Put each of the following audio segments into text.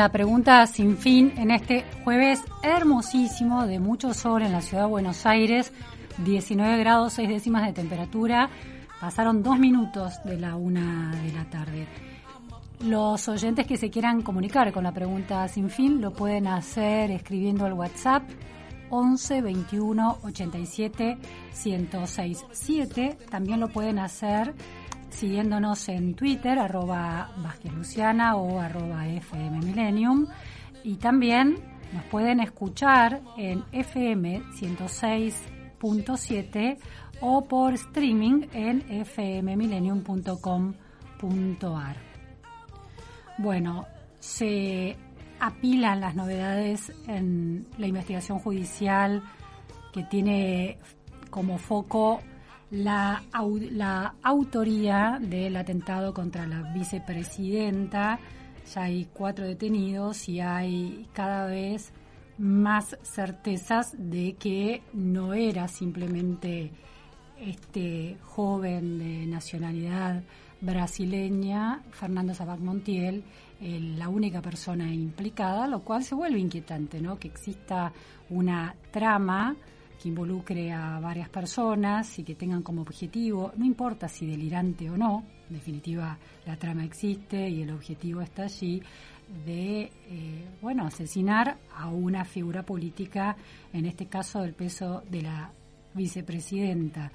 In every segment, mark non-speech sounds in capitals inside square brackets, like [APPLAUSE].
la pregunta sin fin en este jueves hermosísimo de mucho sol en la ciudad de Buenos Aires, 19 grados 6 décimas de temperatura, pasaron dos minutos de la una de la tarde. Los oyentes que se quieran comunicar con la pregunta sin fin lo pueden hacer escribiendo al WhatsApp 11 21 87 1067 7. También lo pueden hacer siguiéndonos en Twitter, arroba Luciana o arroba FM Millennium. Y también nos pueden escuchar en FM 106.7 o por streaming en fmmillennium.com.ar. Bueno, se apilan las novedades en la investigación judicial que tiene como foco la, la autoría del atentado contra la vicepresidenta. Ya hay cuatro detenidos y hay cada vez más certezas de que no era simplemente este joven de nacionalidad brasileña, Fernando Sabac Montiel, eh, la única persona implicada, lo cual se vuelve inquietante, ¿no? Que exista una trama que involucre a varias personas y que tengan como objetivo, no importa si delirante o no, en definitiva la trama existe y el objetivo está allí, de, eh, bueno, asesinar a una figura política, en este caso del peso de la vicepresidenta.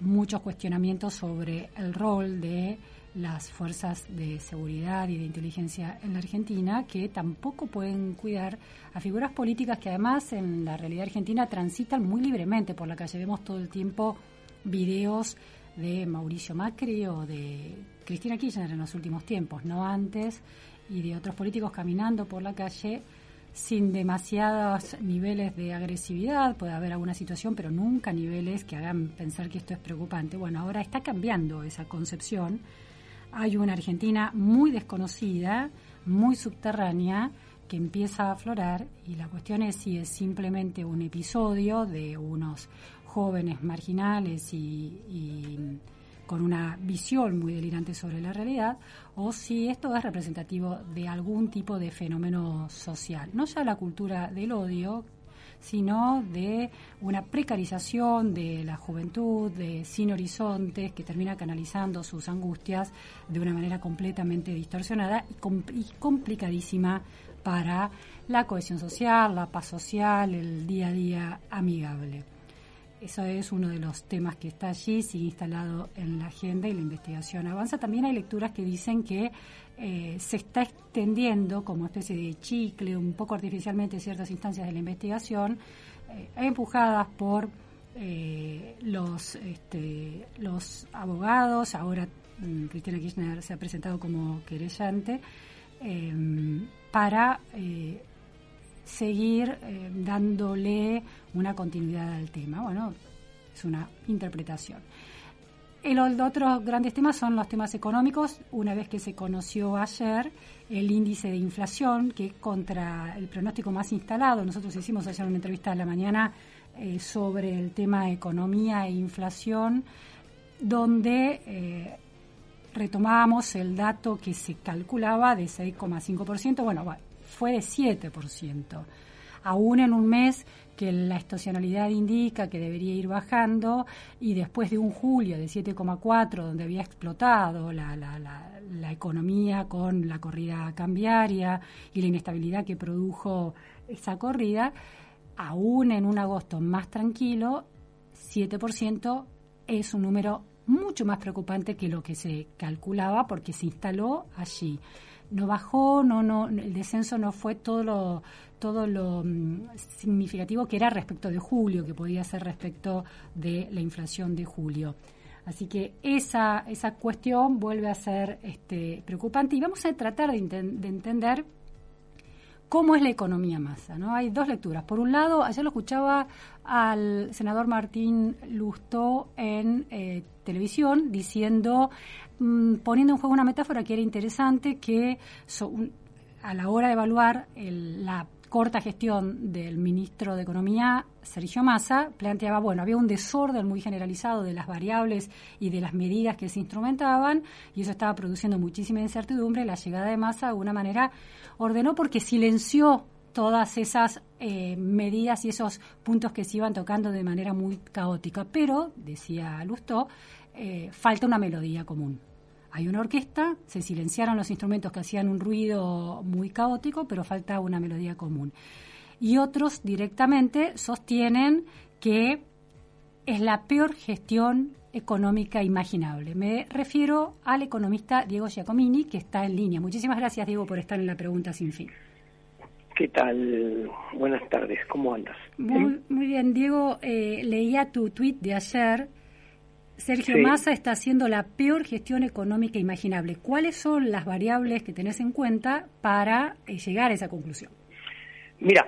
Muchos cuestionamientos sobre el rol de las fuerzas de seguridad y de inteligencia en la Argentina, que tampoco pueden cuidar a figuras políticas que además en la realidad argentina transitan muy libremente por la calle. Vemos todo el tiempo videos de Mauricio Macri o de Cristina Kirchner en los últimos tiempos, no antes, y de otros políticos caminando por la calle sin demasiados niveles de agresividad, puede haber alguna situación, pero nunca niveles que hagan pensar que esto es preocupante. Bueno, ahora está cambiando esa concepción. Hay una Argentina muy desconocida, muy subterránea, que empieza a aflorar y la cuestión es si es simplemente un episodio de unos jóvenes marginales y, con una visión muy delirante sobre la realidad, o si esto es representativo de algún tipo de fenómeno social. No ya la cultura del odio, sino de una precarización de la juventud, de sin horizontes, que termina canalizando sus angustias de una manera completamente distorsionada y, y complicadísima para la cohesión social, la paz social, el día a día amigable. Eso es uno de los temas que está allí, sigue instalado en la agenda y la investigación avanza. También hay lecturas que dicen que eh, se está extendiendo como especie de chicle, un poco artificialmente, ciertas instancias de la investigación, eh, empujadas por eh, los, este, los abogados. Ahora mm, Cristina Kirchner se ha presentado como querellante eh, para eh, seguir eh, dándole una continuidad al tema. Bueno, es una interpretación. El, otros grandes temas son los temas económicos. Una vez que se conoció ayer el índice de inflación, que contra el pronóstico más instalado, nosotros hicimos ayer una entrevista a la mañana eh, sobre el tema economía e inflación, donde eh, retomábamos el dato que se calculaba de 6,5%, bueno, fue de 7%. Aún en un mes que la estacionalidad indica que debería ir bajando y después de un julio de 7,4 donde había explotado la, la, la, economía con la corrida cambiaria y la inestabilidad que produjo esa corrida, aún en un agosto más tranquilo, 7% es un número mucho más preocupante que lo que se calculaba porque se instaló allí. No bajó, no, no, el descenso no fue todo lo, todo lo mm, significativo que era respecto de julio, que podía ser respecto de la inflación de julio. Así que esa, esa cuestión vuelve a ser este, preocupante y vamos a tratar de, de entender cómo es la economía masa. ¿no? Hay dos lecturas. Por un lado, ayer lo escuchaba al senador Martín Lustó en eh, televisión diciendo, mm, poniendo en juego una metáfora que era interesante, que a la hora de evaluar la corta gestión del ministro de Economía, Sergio Massa, planteaba, bueno, había un desorden muy generalizado de las variables y de las medidas que se instrumentaban y eso estaba produciendo muchísima incertidumbre. La llegada de Massa de alguna manera ordenó porque silenció todas esas eh, medidas y esos puntos que se iban tocando de manera muy caótica. Pero, decía Lustó, eh, falta una melodía común. Hay una orquesta, se silenciaron los instrumentos que hacían un ruido muy caótico, pero falta una melodía común. Y otros directamente sostienen que es la peor gestión económica imaginable. Me refiero al economista Diego Giacomini, que está en línea. Muchísimas gracias, Diego, por estar en la pregunta sin fin. ¿Qué tal? Buenas tardes, ¿cómo andas? Muy, muy bien, Diego, eh, leía tu tuit de ayer Sergio Massa está haciendo la peor gestión económica imaginable. ¿Cuáles son las variables que tenés en cuenta para eh, llegar a esa conclusión? Mira,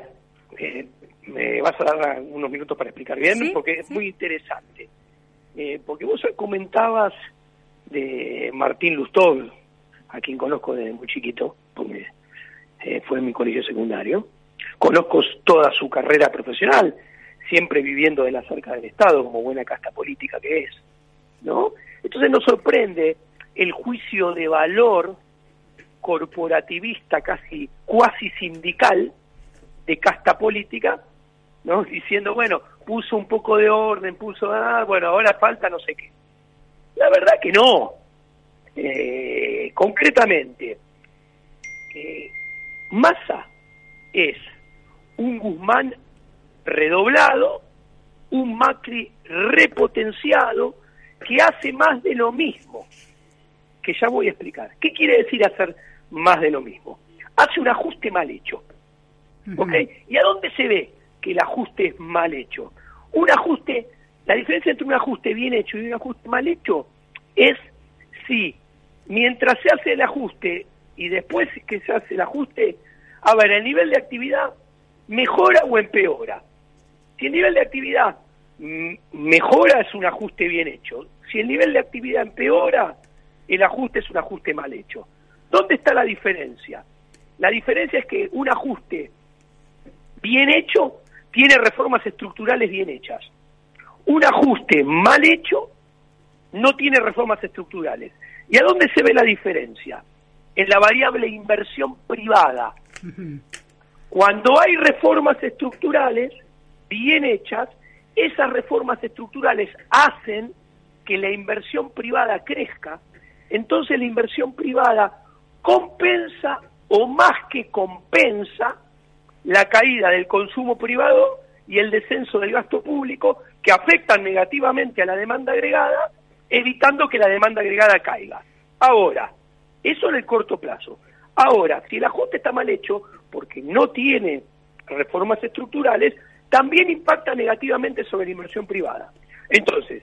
eh, me vas a dar unos minutos para explicar bien, porque es muy interesante. Eh, porque vos comentabas de Martín Lustol, a quien conozco desde muy chiquito, porque fue en mi colegio secundario. Conozco toda su carrera profesional, siempre viviendo de la cerca del Estado, como buena casta política que es. ¿No? Entonces nos sorprende el juicio de valor corporativista, casi cuasi sindical, de casta política, ¿no? Diciendo, bueno, puso un poco de orden, puso, ah, bueno, ahora falta no sé qué. La verdad que no. Eh, concretamente, eh, es un Guzmán redoblado, un Macri repotenciado, que hace más de lo mismo, que ya voy a explicar. ¿Qué quiere decir hacer más de lo mismo? Hace un ajuste mal hecho. ¿Ok? ¿Y a dónde se ve que el ajuste es mal hecho? Un ajuste, la diferencia entre un ajuste bien hecho y un ajuste mal hecho es si mientras se hace el ajuste y después que se hace el ajuste, a ver, el nivel de actividad mejora o empeora. Si el nivel de actividad mejora es un ajuste bien hecho. Si el nivel de actividad empeora, el ajuste es un ajuste mal hecho. ¿Dónde está la diferencia? La diferencia es que un ajuste bien hecho tiene reformas estructurales bien hechas. Un ajuste mal hecho no tiene reformas estructurales. ¿Y a dónde se ve la diferencia? En la variable inversión privada. Cuando hay reformas estructurales bien hechas, esas reformas estructurales hacen que la inversión privada crezca, entonces la inversión privada compensa o más que compensa la caída del consumo privado y el descenso del gasto público que afectan negativamente a la demanda agregada, evitando que la demanda agregada caiga. Ahora, eso en el corto plazo. Ahora, si el ajuste está mal hecho porque no tiene reformas estructurales, también impacta negativamente sobre la inversión privada. Entonces,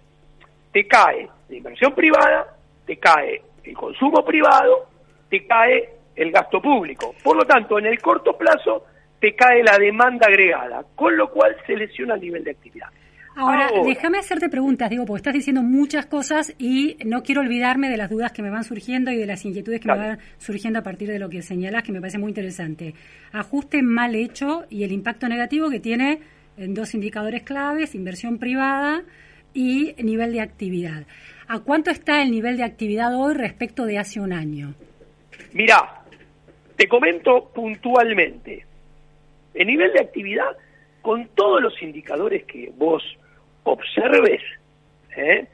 te cae la inversión privada, te cae el consumo privado, te cae el gasto público. Por lo tanto, en el corto plazo te cae la demanda agregada, con lo cual se lesiona el nivel de actividad. Ahora, déjame hacerte preguntas, digo, porque estás diciendo muchas cosas y no quiero olvidarme de las dudas que me van surgiendo y de las inquietudes que me van surgiendo a partir de lo que señalas, que me parece muy interesante. Ajuste mal hecho y el impacto negativo que tiene en dos indicadores claves, inversión privada y nivel de actividad. ¿A cuánto está el nivel de actividad hoy respecto de hace un año? Mirá, te comento puntualmente. El nivel de actividad, con todos los indicadores que vos observes, ¿eh?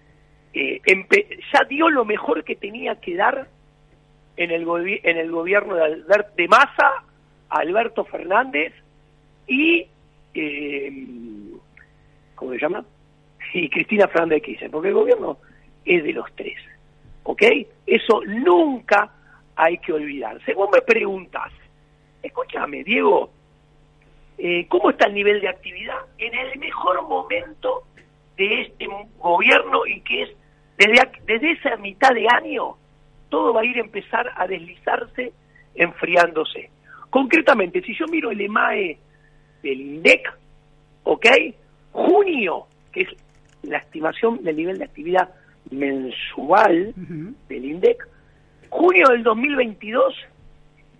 Eh, ya dio lo mejor que tenía que dar en el, en el gobierno de, Albert de Massa, Alberto Fernández y, eh, ¿cómo se llama? Y Cristina Fernández de Kirchner, porque el gobierno es de los tres, ¿ok? Eso nunca hay que olvidar. Según me preguntas, escúchame, Diego, eh, ¿cómo está el nivel de actividad? En el mejor momento de este gobierno y que es desde, desde esa mitad de año, todo va a ir a empezar a deslizarse, enfriándose. Concretamente, si yo miro el EMAE del INDEC, ¿ok? Junio, que es la estimación del nivel de actividad mensual del INDEC, junio del 2022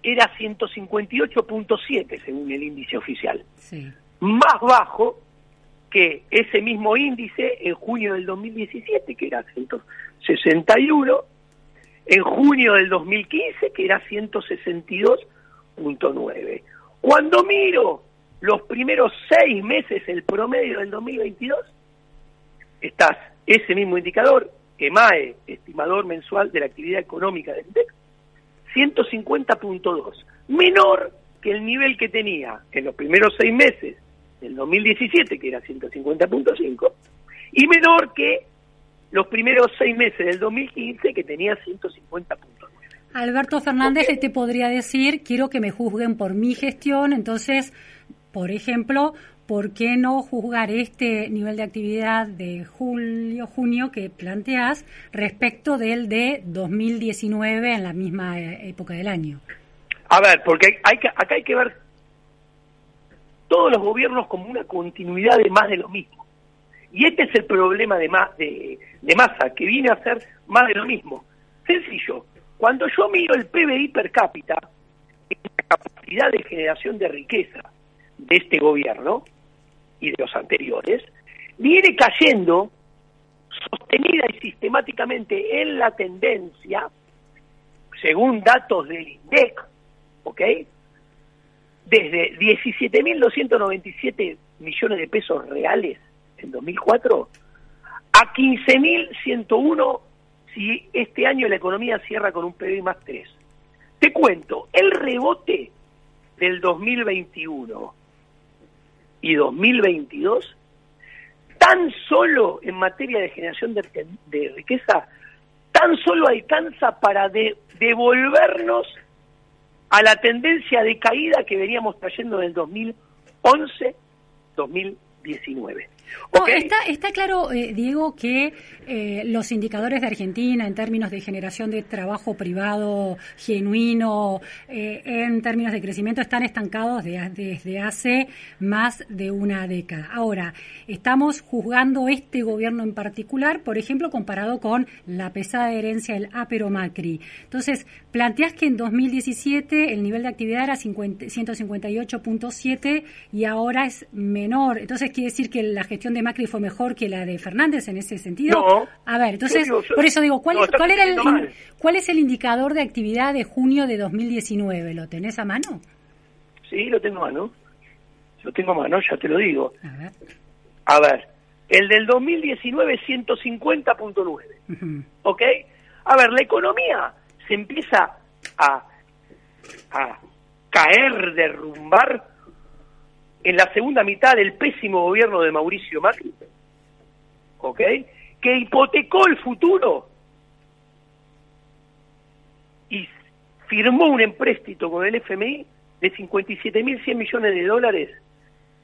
era 158.7 según el índice oficial. Más bajo que ese mismo índice en junio del 2017, que era 161, en junio del 2015, que era 162.9. Cuando miro los primeros seis meses, el promedio del 2022, estás ese mismo indicador, EMAE, estimador mensual de la actividad económica del INDEC, 150.2, menor que el nivel que tenía en los primeros seis meses del 2017, que era 150.5, y menor que los primeros seis meses del 2015, que tenía 150.9. Alberto Fernández te podría decir, quiero que me juzguen por mi gestión, entonces, por ejemplo, ¿por qué no juzgar este nivel de actividad de julio, junio que planteas respecto del de 2019 en la misma eh, época del año? A ver, porque hay que, acá hay que ver todos los gobiernos como una continuidad de más de lo mismo. Y este es el problema de, más, de, de Massa, que viene a ser más de lo mismo. Sencillo, cuando yo miro el PBI per cápita, la capacidad de generación de riqueza de este gobierno y de los anteriores, viene cayendo sostenida y sistemáticamente en la tendencia, según datos del INDEC, ¿ok? desde 17.297 millones de pesos reales en 2004 a 15.101 si este año la economía cierra con un PBI más 3. Te cuento, el rebote del 2021 y 2022, tan solo en materia de generación de, riqueza, tan solo alcanza para devolvernos a la tendencia de caída que veníamos trayendo en el 2011-2019. Oh, está, claro, eh, Diego, que eh, los indicadores de Argentina en términos de generación de trabajo privado genuino, eh, en términos de crecimiento, están estancados de, desde hace más de una década. Ahora, estamos juzgando este gobierno en particular, por ejemplo, comparado con la pesada herencia del Apero Macri. Entonces, planteas que en 2017 el nivel de actividad era 158.7 y ahora es menor. Entonces, quiere decir que la gestión de Macri fue mejor que la de Fernández en ese sentido. No. A ver, entonces, por eso digo, ¿cuál, ¿cuál, era el, ¿cuál es el indicador de actividad de junio de 2019? ¿Lo tenés a mano? Sí, lo tengo a mano. Lo tengo a mano, ya te lo digo. A ver. A ver, el del 2019 150.9. ¿Ok? A ver, la economía se empieza a, a caer, derrumbar en la segunda mitad del pésimo gobierno de Mauricio Macri, ¿ok? Que hipotecó el futuro y firmó un empréstito con el FMI de 57.100 millones de dólares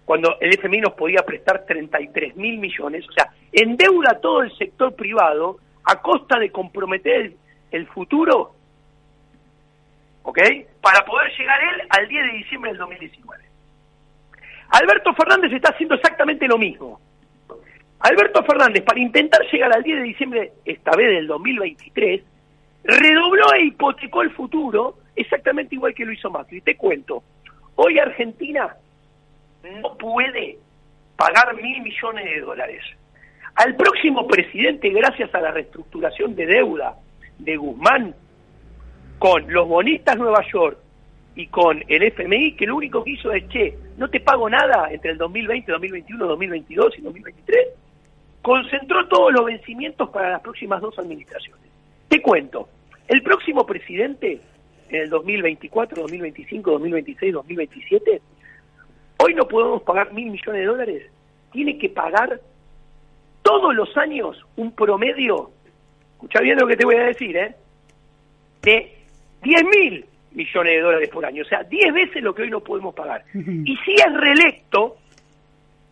cuando el FMI nos podía prestar 33.000 millones, o sea, endeuda todo el sector privado a costa de comprometer el, futuro, ¿ok? Para poder llegar él al 10 de diciembre del 2019. Alberto Fernández está haciendo exactamente lo mismo. Alberto Fernández, para intentar llegar al 10 de diciembre, esta vez del 2023, redobló e hipotecó el futuro exactamente igual que lo hizo Macri. Te cuento, hoy Argentina no puede pagar mil millones de dólares. Al próximo presidente, gracias a la reestructuración de deuda de Guzmán, con los bonistas Nueva York y con el FMI, que lo único que hizo es, che, no te pago nada entre el 2020, 2021, 2022 y 2023, concentró todos los vencimientos para las próximas dos administraciones. Te cuento, el próximo presidente, en el 2024, 2025, 2026, 2027, hoy no podemos pagar mil millones de dólares, tiene que pagar todos los años un promedio, escucha bien lo que te voy a decir, ¿eh? de 10 mil millones de dólares por año, o sea, 10 veces lo que hoy no podemos pagar. Y si es reelecto,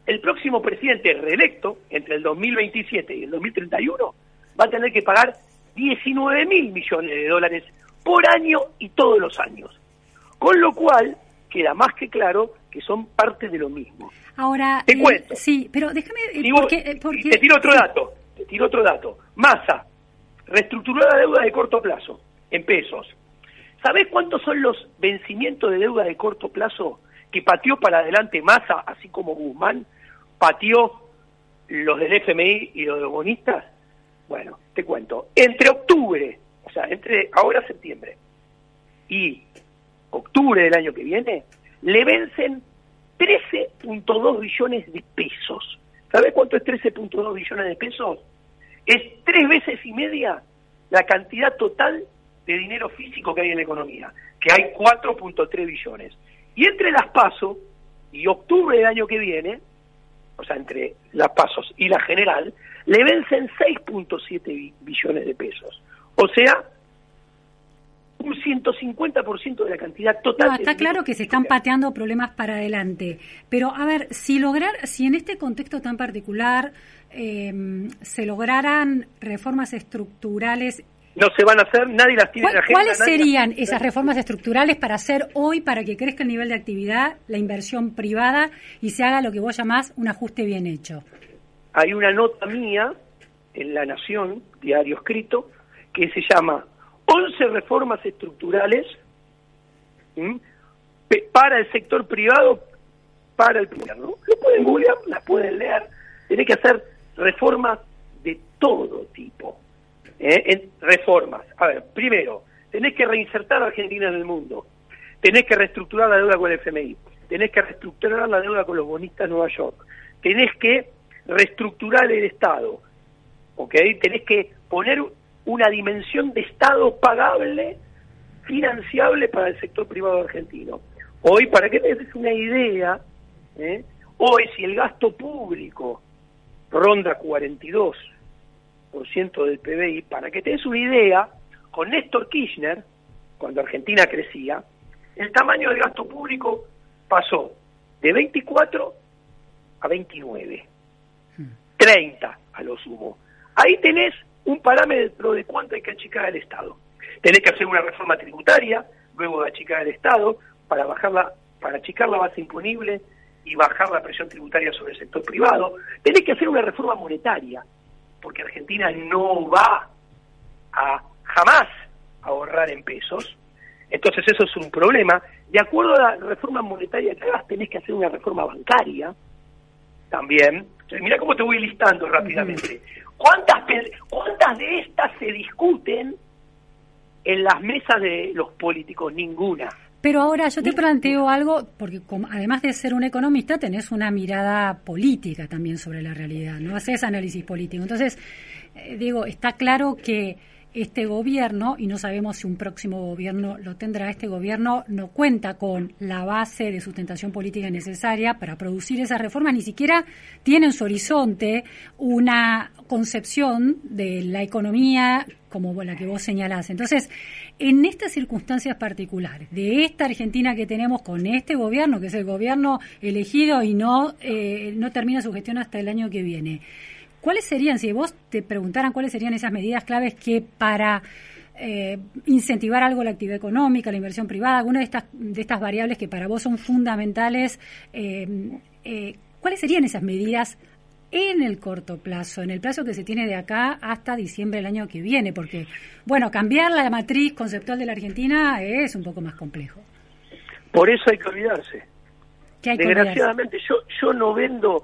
el próximo presidente reelecto, entre el 2027 y el 2031, va a tener que pagar 19 mil millones de dólares por año y todos los años. Con lo cual, queda más que claro que son parte de lo mismo. Ahora, Te eh, sí, pero déjame... eh, Digo, porque, eh, porque- te tiro otro dato, te tiro otro dato. Masa, reestructuró la deuda de corto plazo, en pesos. ¿Sabés cuántos son los vencimientos de deuda de corto plazo que pateó para adelante Massa, así como Guzmán pateó los del FMI y los de bonistas? Bueno, te cuento. Entre octubre, o sea, entre ahora septiembre y octubre del año que viene, le vencen 13.2 billones de pesos. ¿Sabes cuánto es 13.2 billones de pesos? Es tres veces y media la cantidad total de dinero físico que hay en la economía, que hay 4.3 billones. Y entre las pasos y octubre del año que viene, o sea, entre las pasos y la general, le vencen 6.7 bi- billones de pesos. O sea, un 150% de la cantidad total. No, está claro que se están pateando problemas para adelante. Pero, a ver, si lograr, si en este contexto tan particular eh, se lograran reformas estructurales, No se van a hacer, nadie las tiene en ¿cuál- la agenda. ¿cuáles las- serían esas reformas estructurales para hacer hoy para que crezca el nivel de actividad, la inversión privada y se haga lo que vos llamás un ajuste bien hecho? hay una nota mía en La Nación, diario escrito, que se llama 11 reformas estructurales para el sector privado, para el gobierno. Lo pueden googlear, las pueden leer. Tiene que hacer reformas de todo tipo. ¿Eh? En- reformas. A ver, primero, tenés que reinsertar a Argentina en el mundo. Tenés que reestructurar la deuda con el FMI. Tenés que reestructurar la deuda con los bonistas de Nueva York. Tenés que reestructurar el Estado. ¿Ok? Tenés que poner una dimensión de Estado pagable, financiable para el sector privado argentino. Hoy, para que te des una idea, ¿eh? hoy si el gasto público ronda 42% del PBI, para que te des una idea, con Néstor Kirchner, cuando Argentina crecía, el tamaño del gasto público pasó de 24 a 29, 30 a lo sumo. Ahí tenés un parámetro de cuánto hay que achicar al Estado. Tenés que hacer una reforma tributaria, luego de achicar al Estado, para bajarla, para achicar la base imponible y bajar la presión tributaria sobre el sector privado. Tenés que hacer una reforma monetaria, porque Argentina no va a jamás ahorrar en pesos. Entonces eso es un problema. De acuerdo a la reforma monetaria que hagas, tenés que hacer una reforma bancaria también. Mira cómo te voy listando rápidamente. ¿Cuántas, ¿Cuántas de estas se discuten en las mesas de los políticos? Ninguna. Pero ahora yo te planteo algo, porque además de ser un economista, tenés una mirada política también sobre la realidad, no haces análisis político. Entonces, eh, digo, está claro que este gobierno, y no sabemos si un próximo gobierno lo tendrá, este gobierno no cuenta con la base de sustentación política necesaria para producir esas reformas, ni siquiera tiene en su horizonte una concepción de la economía como la que vos señalás. Entonces, en estas circunstancias particulares, de esta Argentina que tenemos con este gobierno, que es el gobierno elegido y no, eh, no termina su gestión hasta el año que viene, ¿cuáles serían, si vos te preguntaran cuáles serían esas medidas claves que para eh, incentivar algo la actividad económica, la inversión privada, alguna de estas, de estas variables que para vos son fundamentales, eh, eh, ¿cuáles serían esas medidas en el corto plazo, en el plazo que se tiene de acá hasta diciembre del año que viene? Porque, bueno, cambiar la matriz conceptual de la Argentina es un poco más complejo. Por eso hay que olvidarse. ¿Qué hay que olvidarse? Desgraciadamente yo, yo no vendo,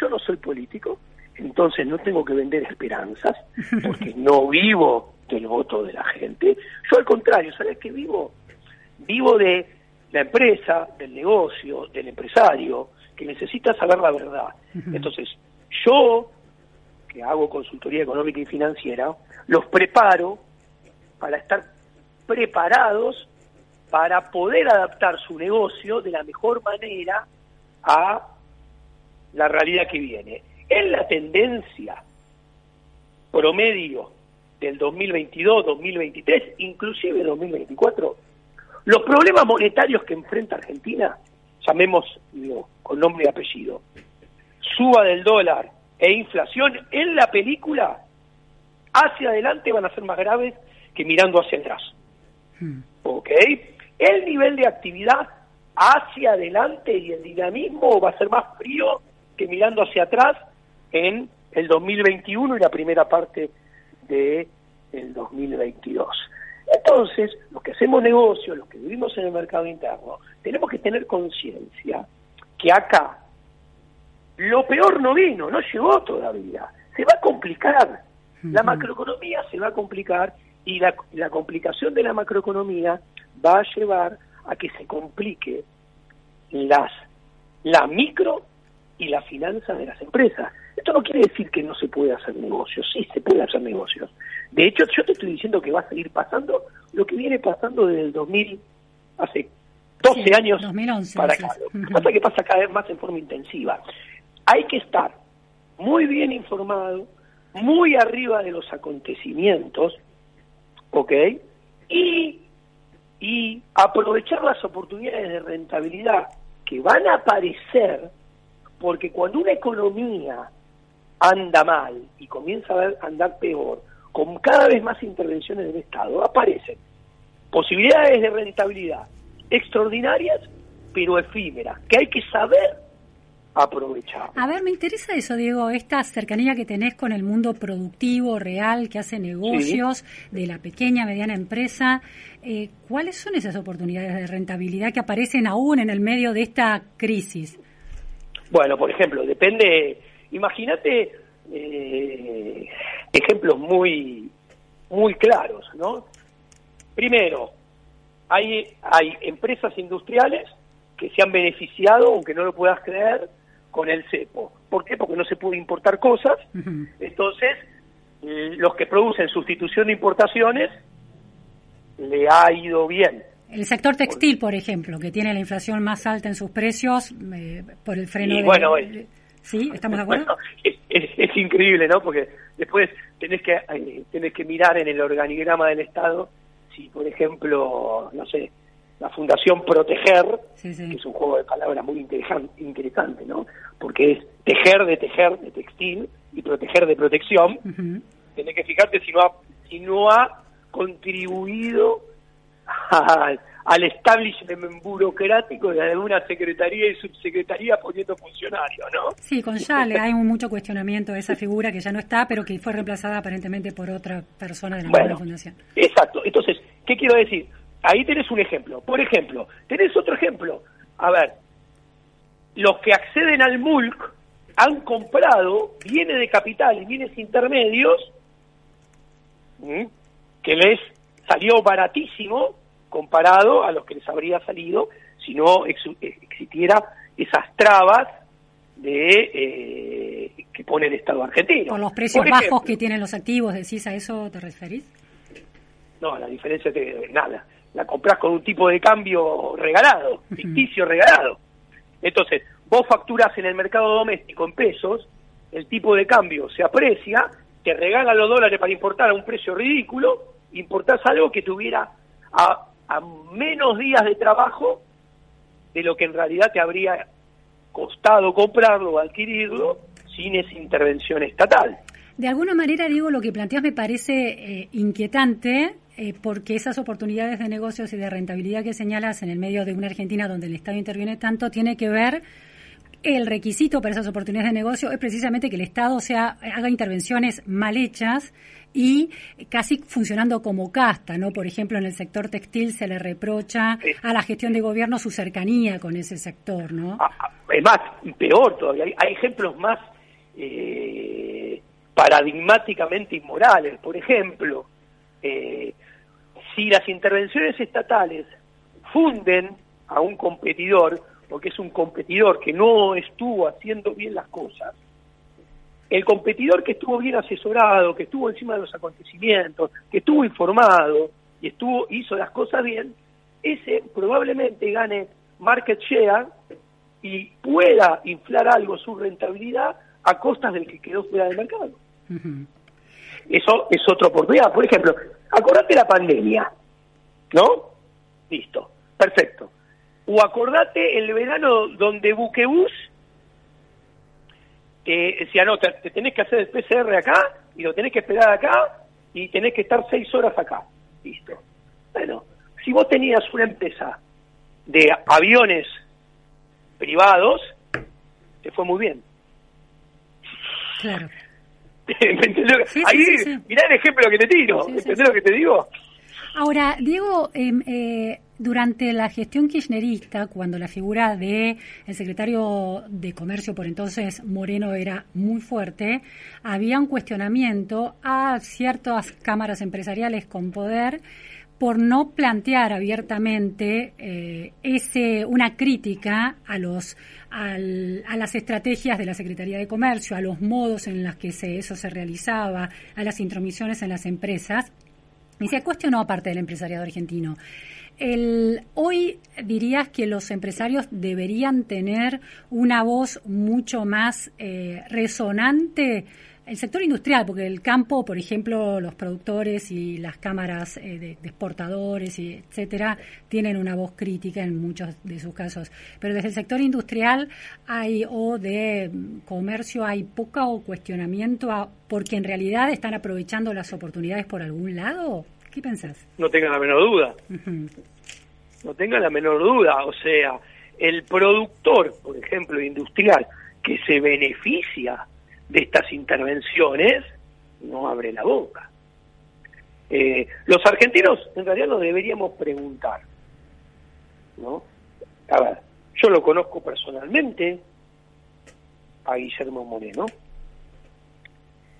yo no soy político entonces no tengo que vender esperanzas, porque no vivo del voto de la gente. Yo al contrario, ¿sabes qué vivo? Vivo de la empresa, del negocio, del empresario, que necesita saber la verdad. Entonces, yo, que hago consultoría económica y financiera, los preparo para estar preparados para poder adaptar su negocio de la mejor manera a la realidad que viene. En la tendencia promedio del 2022, 2023, inclusive 2024, los problemas monetarios que enfrenta Argentina, llamemos con nombre y apellido, suba del dólar e inflación en la película, hacia adelante van a ser más graves que mirando hacia atrás. Hmm. ¿Ok? El nivel de actividad hacia adelante y el dinamismo va a ser más frío que mirando hacia atrás en el 2021 y la primera parte de el 2022. Entonces, los que hacemos negocios, los que vivimos en el mercado interno, tenemos que tener conciencia que acá lo peor no vino, no llegó todavía. Se va a complicar. La macroeconomía se va a complicar y la, la complicación de la macroeconomía va a llevar a que se complique las la micro y la finanza de las empresas. Esto no quiere decir que no se puede hacer negocios, sí se puede hacer negocios. De hecho, yo te estoy diciendo que va a seguir pasando lo que viene pasando desde el 2000, hace 12 años 2011, para acá. Lo que pasa es que pasa cada vez más en forma intensiva. Hay que estar muy bien informado, muy arriba de los acontecimientos, ¿ok? Y, y aprovechar las oportunidades de rentabilidad que van a aparecer, porque cuando una economía anda mal y comienza a andar peor, con cada vez más intervenciones del Estado, aparecen posibilidades de rentabilidad extraordinarias, pero efímeras, que hay que saber aprovechar. A ver, me interesa eso, Diego, esta cercanía que tenés con el mundo productivo, real, que hace negocios, de la pequeña, mediana empresa. Eh, ¿Cuáles son esas oportunidades de rentabilidad que aparecen aún en el medio de esta crisis? Bueno, por ejemplo, depende, imagínate eh, ejemplos muy, muy claros, ¿no? Primero, hay, hay empresas industriales que se han beneficiado, aunque no lo puedas creer, con el cepo. ¿Por qué? Porque no se puede importar cosas. Entonces, los que producen sustitución de importaciones le ha ido bien. El sector textil, por ejemplo, que tiene la inflación más alta en sus precios eh, por el freno de... Bueno, ¿Sí? ¿Estamos de acuerdo? [LAUGHS] es, increíble, ¿no? Porque después tenés que, eh, tenés que mirar en el organigrama del Estado si, por ejemplo, no sé, la Fundación Proteger, que es un juego de palabras muy interesante, ¿no? Porque es tejer de tejer de textil y proteger de protección. Tenés que fijarte si no ha, si no ha contribuido al, al establishment burocrático de alguna secretaría y subsecretaría poniendo funcionarios, ¿no? Sí, con Yale hay mucho cuestionamiento de esa figura que ya no está, pero que fue reemplazada aparentemente por otra persona de la misma fundación. Exacto. Entonces, ¿qué quiero decir? Ahí tenés un ejemplo. Por ejemplo, tenés otro ejemplo. A ver, los que acceden al MULC han comprado bienes de capital y bienes intermedios que les salió baratísimo comparado a los que les habría salido si no existiera esas trabas de eh, que pone el Estado argentino. Por los precios bajos que tienen los activos, decís, ¿a eso te referís? No, la diferencia es que nada, la compras con un tipo de cambio regalado, ficticio regalado. Entonces, vos facturas en el mercado doméstico en pesos, el tipo de cambio se aprecia, te regalan los dólares para importar a un precio ridículo, importás algo que tuviera a menos días de trabajo de lo que en realidad te habría costado comprarlo o adquirirlo sin esa intervención estatal. De alguna manera, digo, lo que planteas me parece eh, inquietante eh, porque esas oportunidades de negocios y de rentabilidad que señalas en el medio de una Argentina donde el Estado interviene tanto tiene que ver el requisito para esas oportunidades de negocio es precisamente que el Estado sea, haga intervenciones mal hechas y casi funcionando como casta, ¿no? Por ejemplo, en el sector textil se le reprocha a la gestión de gobierno su cercanía con ese sector, ¿no? Ah, ah, más, peor todavía, hay, ejemplos más eh, paradigmáticamente inmorales. Por ejemplo, eh, si las intervenciones estatales funden a un competidor, porque es un competidor que no estuvo haciendo bien las cosas, el competidor que estuvo bien asesorado, que estuvo encima de los acontecimientos, que estuvo informado y estuvo hizo las cosas bien, ese probablemente gane market share y pueda inflar algo su rentabilidad a costas del que quedó fuera del mercado. Eso es otra oportunidad. Por ejemplo, acordate la pandemia, ¿no? Listo, perfecto. O acordate el verano donde Buquebus te decía, no, te, tenés que hacer el PCR acá y lo tenés que esperar acá y tenés que estar seis horas acá. Listo. Bueno, si vos tenías una empresa de aviones privados, te fue muy bien. Claro. [LAUGHS] Ahí, mirá el ejemplo que te tiro, ¿entendés lo que te digo? Ahora, Diego, em, eh, durante la gestión kirchnerista, cuando la figura de el secretario de Comercio por entonces Moreno era muy fuerte, había un cuestionamiento a ciertas cámaras empresariales con poder por no plantear abiertamente eh, ese una crítica a los a las estrategias de la Secretaría de Comercio, a los modos en los que se, eso se realizaba, a las intromisiones en las empresas, y se cuestionó aparte del empresariado argentino. El, hoy dirías que los empresarios deberían tener una voz mucho más eh, resonante el sector industrial, porque el campo, por ejemplo, los productores y las cámaras eh, de, exportadores, y etcétera, tienen una voz crítica en muchos de sus casos. Pero desde el sector industrial hay o de comercio hay poca o cuestionamiento porque en realidad están aprovechando las oportunidades por algún lado. ¿Qué pensás? No tenga la menor duda. No tenga la menor duda. O sea, el productor, por ejemplo, industrial, que se beneficia de estas intervenciones no abre la boca. Eh, los argentinos en realidad nos deberíamos preguntar, ¿no? A ver, yo lo conozco personalmente a Guillermo Moreno.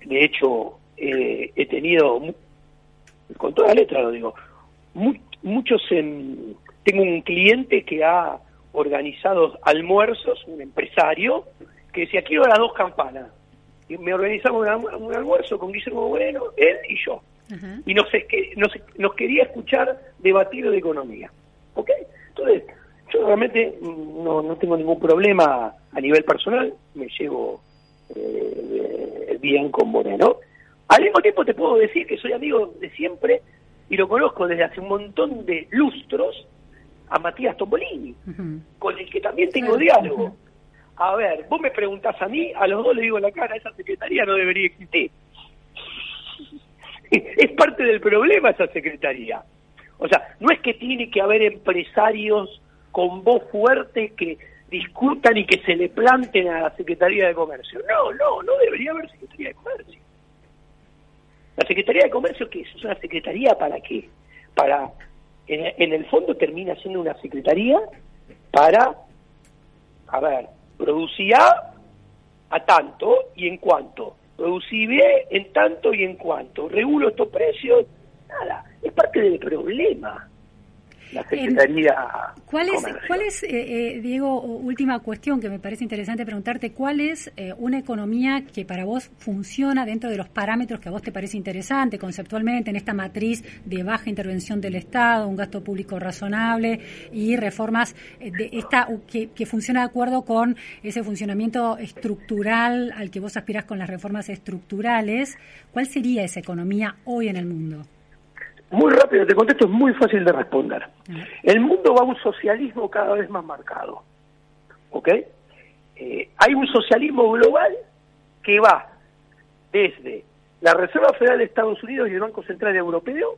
De hecho, eh, he tenido, con toda letra lo digo, muchos, tengo un cliente que ha organizado almuerzos, un empresario, que decía, quiero las dos campanas me organizamos un, almuerzo con Guillermo Bueno, él y yo. Y nos, nos, nos quería escuchar debatir de economía. ¿Ok? Entonces, yo realmente no, no tengo ningún problema a nivel personal, me llevo eh, bien con Moreno. Al mismo tiempo te puedo decir que soy amigo de siempre y lo conozco desde hace un montón de lustros a Matías Tombolini, con el que también tengo diálogo. A ver, vos me preguntás a mí, a los dos le digo en la cara, esa secretaría no debería existir. es parte del problema esa secretaría. O sea, no es que tiene que haber empresarios con voz fuerte que discutan y que se le planten a la Secretaría de Comercio. No, no, no debería haber Secretaría de Comercio. La Secretaría de Comercio, ¿qué es? ¿Es una secretaría para qué? Para, en, en el fondo termina siendo una secretaría para, a ver, producía a tanto y en cuanto, producí en tanto y en cuanto, regulo estos precios, nada, es parte del problema la Secretaría. ¿Cuál es, cuál es eh, eh, Diego, última cuestión que me parece interesante preguntarte, cuál es eh, una economía que para vos funciona dentro de los parámetros que a vos te parece interesante conceptualmente en esta matriz de baja intervención del Estado, un gasto público razonable y reformas de esta que, que funciona de acuerdo con ese funcionamiento estructural al que vos aspirás con las reformas estructurales? ¿Cuál sería esa economía hoy en el mundo? Muy rápido te contesto, es muy fácil de responder. El mundo va a un socialismo cada vez más marcado. ¿Ok? Eh, hay un socialismo global que va desde la Reserva Federal de Estados Unidos y el Banco Central Europeo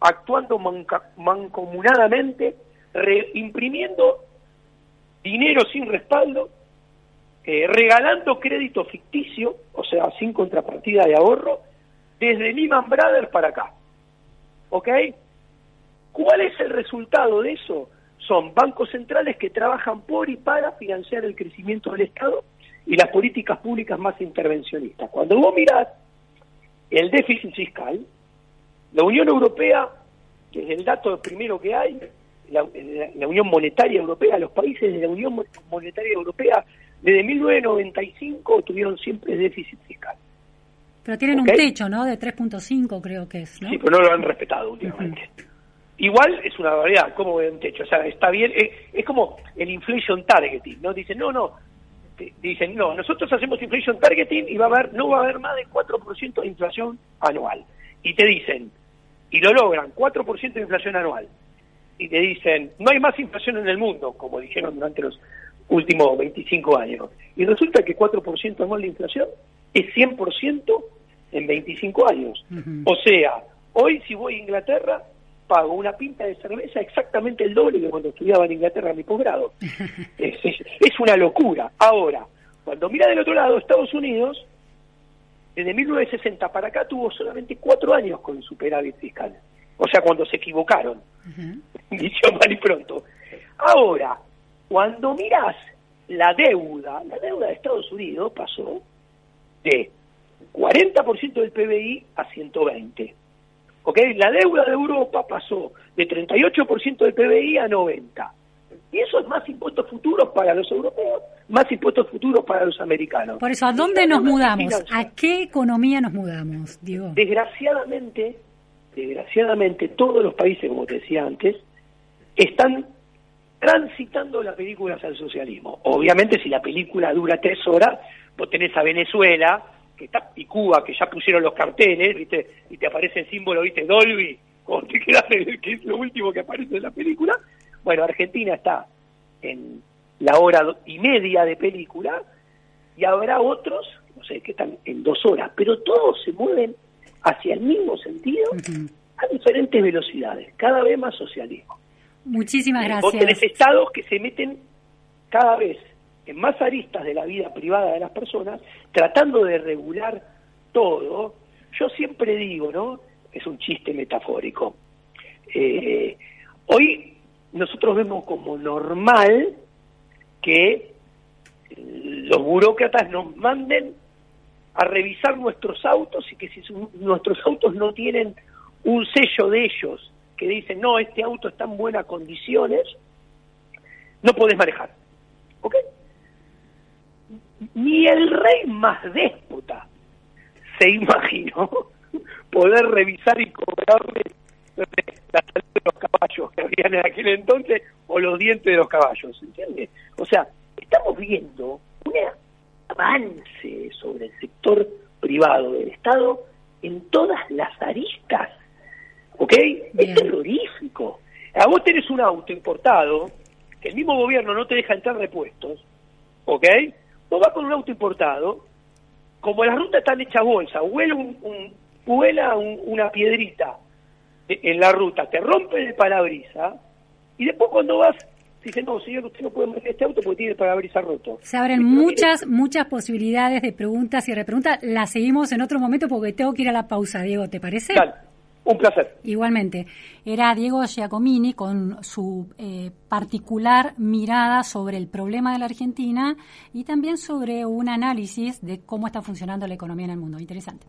actuando mancomunadamente, imprimiendo dinero sin respaldo, eh, regalando crédito ficticio, o sea, sin contrapartida de ahorro, desde Lehman Brothers para acá. ¿Ok? ¿Cuál es el resultado de eso? Son bancos centrales que trabajan por y para financiar el crecimiento del Estado y las políticas públicas más intervencionistas. Cuando vos mirás el déficit fiscal, la Unión Europea, que es el dato primero que hay, la, la- Unión Monetaria Europea, los países de la Unión Mo- Monetaria Europea, desde 1995 tuvieron siempre déficit fiscal. Pero tienen un techo, ¿no? De 3.5 creo que es, ¿no? Sí, pero no lo han respetado últimamente. Igual es una barbaridad, ¿cómo ve un techo? O sea, está bien, es, es como el inflation targeting, ¿no? Dicen, no, no, dicen, no, nosotros hacemos inflation targeting y va a haber, no va a haber más de 4% de inflación anual. Y te dicen, y lo logran, 4% de inflación anual. Y te dicen, no hay más inflación en el mundo, como dijeron durante los últimos 25 años. Y resulta que 4% anual de inflación es 100% en 25 años. O sea, hoy si voy a Inglaterra, pago una pinta de cerveza exactamente el doble que cuando estudiaba en Inglaterra en mi posgrado. [LAUGHS] es, es- es una locura. Ahora, cuando mira del otro lado, Estados Unidos, desde 1960 para acá tuvo solamente cuatro años con superávit fiscal. O sea, cuando se equivocaron, Ujú. [LAUGHS] dicho mal y pronto. Ahora, cuando mirás la deuda, la deuda de Estados Unidos pasó de 40% del PBI a 120. ¿Ok? La deuda de Europa pasó de 38% del PBI a 90. Y eso es más impuestos futuros para los europeos, más impuestos futuros para los americanos. Por eso, ¿a dónde nos mudamos? ¿A qué economía nos mudamos, Diego? desgraciadamente, desgraciadamente todos los países, como te decía antes, están transitando las películas al socialismo. Obviamente, si la película dura tres horas, vos tenés a Venezuela que está, y Cuba, que ya pusieron los carteles, ¿viste? y te aparece el símbolo, ¿viste? Dolby, cuando te quedas, que es lo último que aparece en la película. Bueno, Argentina está en la hora y media de película y habrá otros, no sé, que están en dos horas, pero todos se mueven hacia el mismo sentido a diferentes velocidades, cada vez más socialismo. Muchísimas Vos tenés gracias. estados que se meten cada vez más aristas de la vida privada de las personas, tratando de regular todo. Yo siempre digo, ¿no? Es un chiste metafórico. Eh, hoy nosotros vemos como normal que los burócratas nos manden a revisar nuestros autos y que si nuestros autos no tienen un sello de ellos que dicen, no, este auto está en buenas condiciones, no podés manejar. ¿Ok? Ni el rey más déspota se imaginó [LAUGHS] poder revisar y cobrarle la salud de los caballos que habían en aquel entonces o los dientes de los caballos, ¿entiendes? O sea, estamos viendo un avance sobre el sector privado del Estado en todas las aristas, ¿ok? Bien. Es terrorífico. A vos tenés un auto importado, que el mismo gobierno no te deja entrar repuestos, ¿ok? Vos vas con un auto importado, como las rutas están hechas bolsa, vuela, un, un- vuela un- una piedrita e- en la ruta, te rompe el parabrisa, y después cuando vas, dicen, no, señor, usted no puede manejar este auto porque tiene el parabrisa roto. Se abren muchas, muchas posibilidades de preguntas y repreguntas. Las seguimos en otro momento porque tengo que ir a la pausa, Diego, ¿te parece? dale, un placer. Igualmente, era Diego Giacomini con su eh, particular mirada sobre el problema de la Argentina y también sobre un análisis de cómo está funcionando la economía en el mundo. Interesante.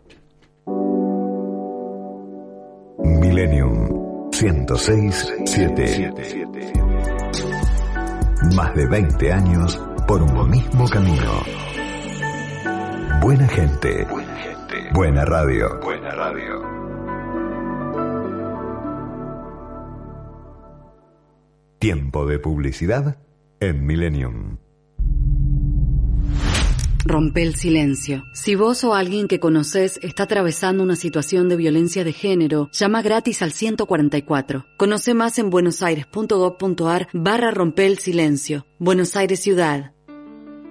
Millennium 106.7 Más de 20 años por un mismo camino. Buena gente. Buena gente. Buena radio. Buena radio. Tiempo de publicidad en Millennium. Rompe el silencio. Si vos o alguien que conoces está atravesando una situación de violencia de género, llama gratis al 144. Conoce más en buenosaires.gov.ar barra rompe el silencio. Buenos Aires Ciudad.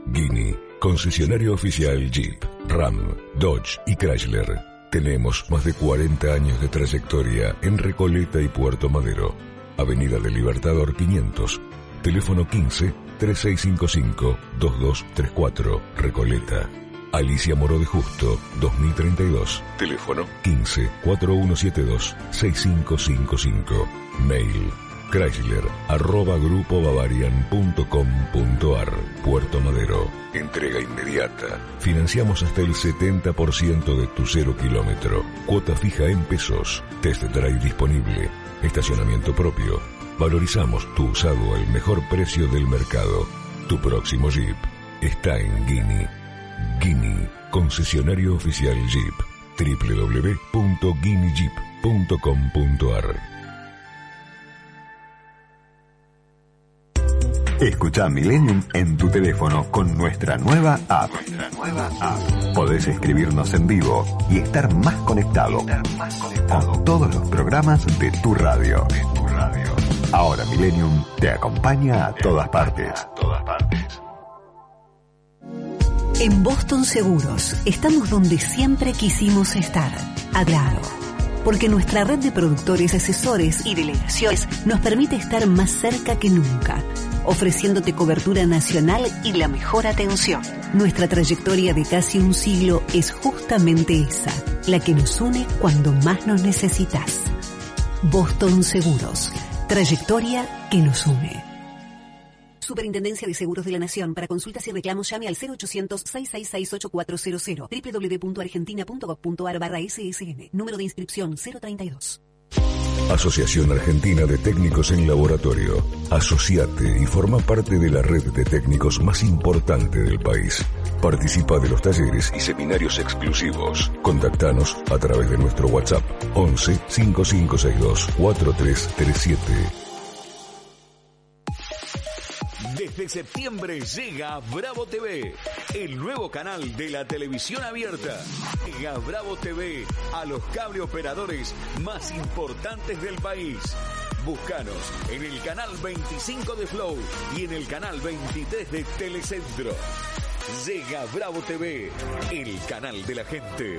Guinea, concesionario oficial Jeep, Ram, Dodge y Chrysler. Tenemos más de 40 años de trayectoria en Recoleta y Puerto Madero. Avenida del Libertador 500. Teléfono 15 3655 2234 Recoleta. Alicia Moro de Justo 2032. Teléfono 15 4172 6555. Mail Chrysler, arroba grupobavarian.com.ar. Puerto Madero. Entrega inmediata. Financiamos hasta el 70% de tu cero kilómetro. Cuota fija en pesos. Test drive disponible. Estacionamiento propio. Valorizamos tu usado al mejor precio del mercado. Tu próximo Jeep está en Guinea. Guinea, concesionario oficial Jeep. www.guineajeep.com.ar Escucha Millennium en tu teléfono con nuestra nueva app. Podés escribirnos en vivo y estar más conectado, con todos los programas de tu radio. Ahora Millennium te acompaña a todas partes. En Boston Seguros estamos donde siempre quisimos estar, a grado. Porque nuestra red de productores, asesores y delegaciones nos permite estar más cerca que nunca, ofreciéndote cobertura nacional y la mejor atención. Nuestra trayectoria de casi un siglo es justamente esa, la que nos une cuando más nos necesitas. Boston Seguros, trayectoria que nos une. Superintendencia de Seguros de la Nación. Para consultas y reclamos llame al 0800-666-8400 www.argentina.gov.ar barra SSN. Número de inscripción 032. Asociación Argentina de Técnicos en Laboratorio. Asociate y forma parte de la red de técnicos más importante del país. Participa de los talleres y seminarios exclusivos. Contactanos a través de nuestro WhatsApp 11 5562 4337. Desde septiembre llega Bravo TV, el nuevo canal de la televisión abierta. Llega Bravo TV a los cable operadores más importantes del país. Búscanos en el canal 25 de Flow y en el canal 23 de Telecentro. Llega Bravo TV, el canal de la gente.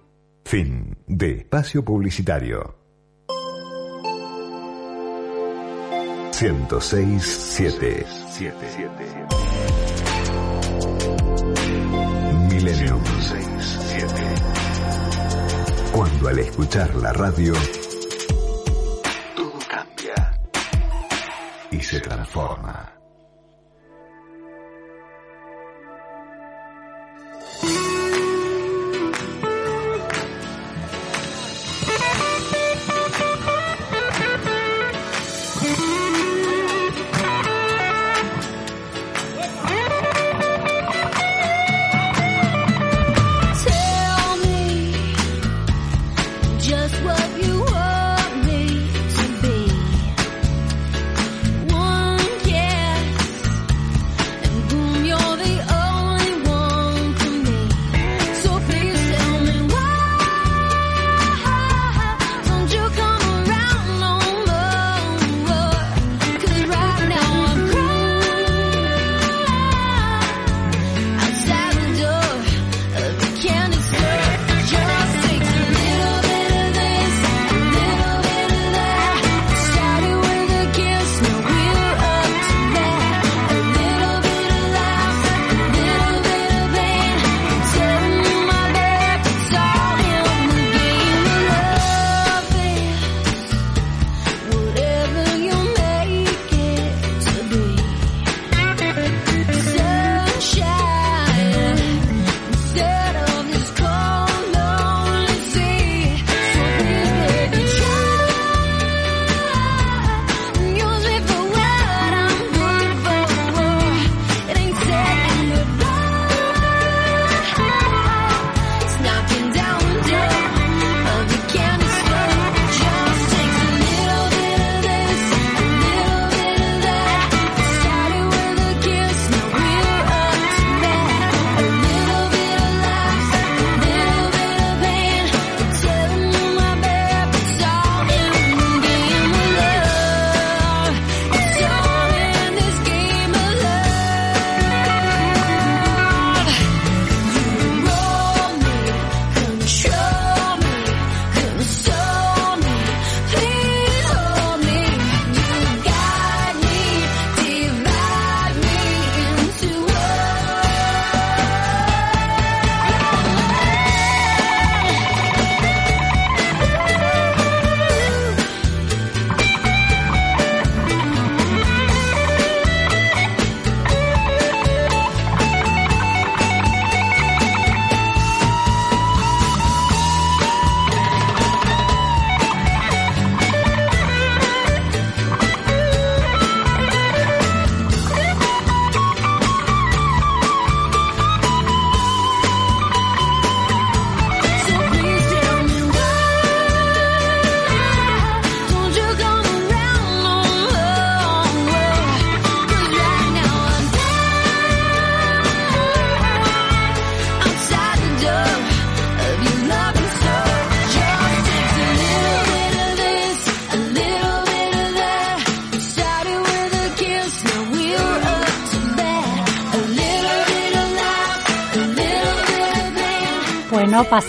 Fin de espacio publicitario. 106.7 Millennium Cuando al escuchar la radio todo cambia y se transforma. Just what you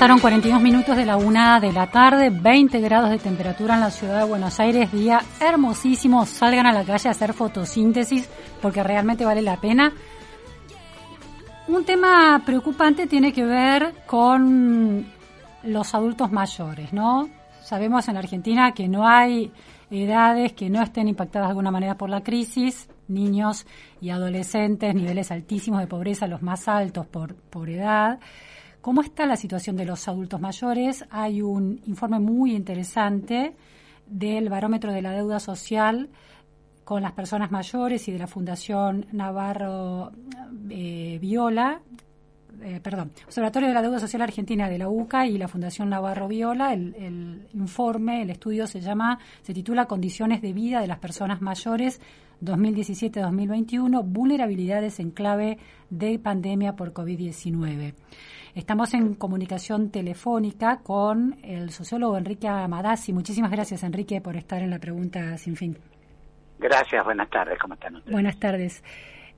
pasaron 42 minutos de la una de la tarde, 20 grados de temperatura en la ciudad de Buenos Aires, día hermosísimo. Salgan a la calle a hacer fotosíntesis porque realmente vale la pena. Un tema preocupante tiene que ver con los adultos mayores, ¿no? Sabemos en Argentina que no hay edades que no estén impactadas de alguna manera por la crisis, niños y adolescentes, niveles altísimos de pobreza, los más altos por, por edad. ¿Cómo está la situación de los adultos mayores? Hay un informe muy interesante del barómetro de la deuda social con las personas mayores y de la Fundación Navarro eh, Viola, eh, perdón, Observatorio de la Deuda Social Argentina de la UCA y la Fundación Navarro Viola. El, el informe, el estudio se llama, se titula Condiciones de vida de las personas mayores 2017-2021, vulnerabilidades en clave de pandemia por COVID-19. Estamos en comunicación telefónica con el sociólogo Enrique Amadasi. Muchísimas gracias, Enrique, por estar en la pregunta sin fin. Gracias, buenas tardes, ¿cómo están ustedes? Buenas tardes.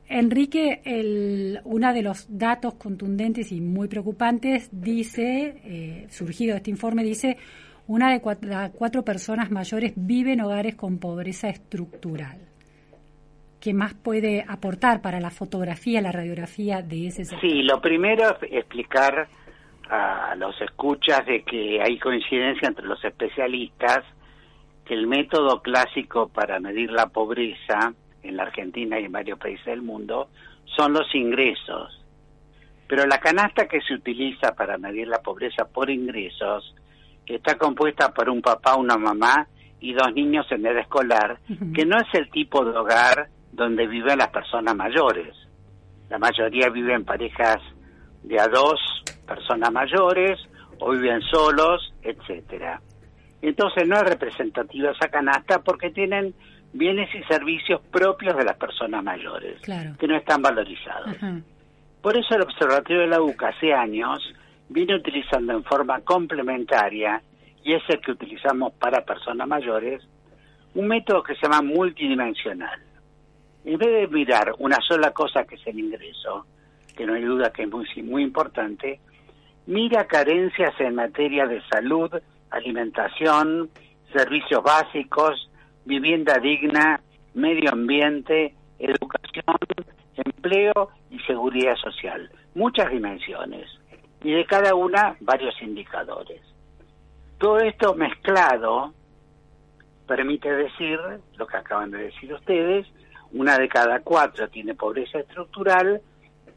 Enrique, el, uno de los datos contundentes y muy preocupantes dice, eh, surgido de este informe, dice, una de cuatro, cuatro personas mayores vive en hogares con pobreza estructural. ¿Qué más puede aportar para la fotografía, la radiografía de ese sector? Sí, lo primero es explicar a los escuchas de que hay coincidencia entre los especialistas que el método clásico para medir la pobreza en la Argentina y en varios países del mundo son los ingresos. Pero la canasta que se utiliza para medir la pobreza por ingresos está compuesta por un papá, una mamá y dos niños en edad escolar, uh -huh. que no es el tipo de hogar donde viven las personas mayores. La mayoría vive en parejas de a dos personas mayores o viven solos, etcétera. Entonces no es representativa esa canasta porque tienen bienes y servicios propios de las personas mayores, claro. que no están valorizados. Por eso el Observatorio de la UCA hace años viene utilizando en forma complementaria, y es el que utilizamos para personas mayores, un método que se llama multidimensional. En vez de mirar una sola cosa que es el ingreso, que no hay duda que es muy, muy importante, mira carencias en materia de salud, alimentación, servicios básicos, vivienda digna, medio ambiente, educación, empleo y seguridad social. Muchas dimensiones. Y de cada una varios indicadores. Todo esto mezclado permite decir, lo que acaban de decir ustedes, una de cada cuatro tiene pobreza estructural,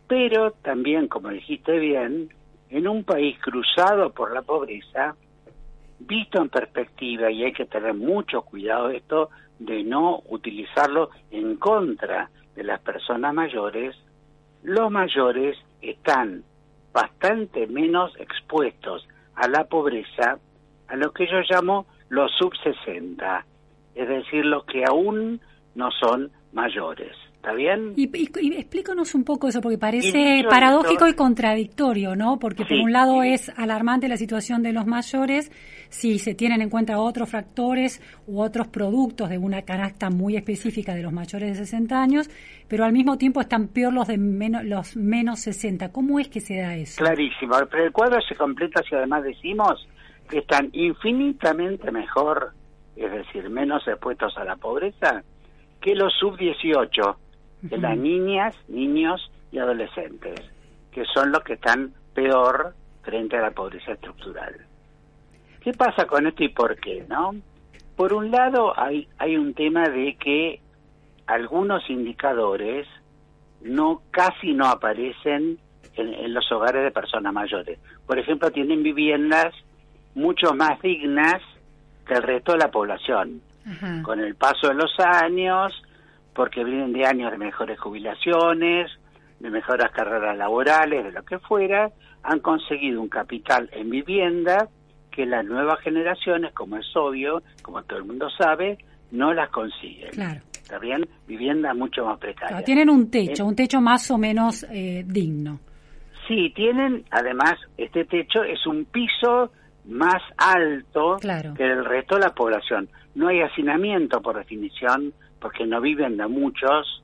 pero también, como dijiste bien, en un país cruzado por la pobreza, visto en perspectiva, y hay que tener mucho cuidado esto, de no utilizarlo en contra de las personas mayores, los mayores están bastante menos expuestos a la pobreza, a lo que yo llamo los sub 60, es decir, los que aún no son mayores. ¿Está bien? Y, y, y, explícanos un poco eso, porque parece paradójico esto, y contradictorio, ¿no? Porque sí, por un lado sí. es alarmante la situación de los mayores si se tienen en cuenta otros factores u otros productos de una canasta muy específica de los mayores de 60 años, pero al mismo tiempo están peor los de menos, los menos 60. ¿Cómo es que se da eso? Clarísimo. Pero el cuadro se completa si además decimos que están infinitamente mejor, es decir, menos expuestos a la pobreza, que los sub-18, uh -huh. las niñas, niños y adolescentes, que son los que están peor frente a la pobreza estructural. ¿Qué pasa con esto y por qué, no? Por un lado hay hay un tema de que algunos indicadores no casi no aparecen en, en los hogares de personas mayores. Por ejemplo, tienen viviendas mucho más dignas que el resto de la población. Ajá. Con el paso de los años, porque vienen de años de mejores jubilaciones, de mejores carreras laborales, de lo que fuera, han conseguido un capital en vivienda que las nuevas generaciones, como es obvio, como todo el mundo sabe, no las consiguen. Claro. ¿Está bien? Vivienda mucho más precaria. Claro, tienen un techo, eh, un techo más o menos eh, digno. Sí, tienen, además, este techo es un piso más alto claro. que el resto de la población. No hay hacinamiento, por definición, porque no viven de muchos,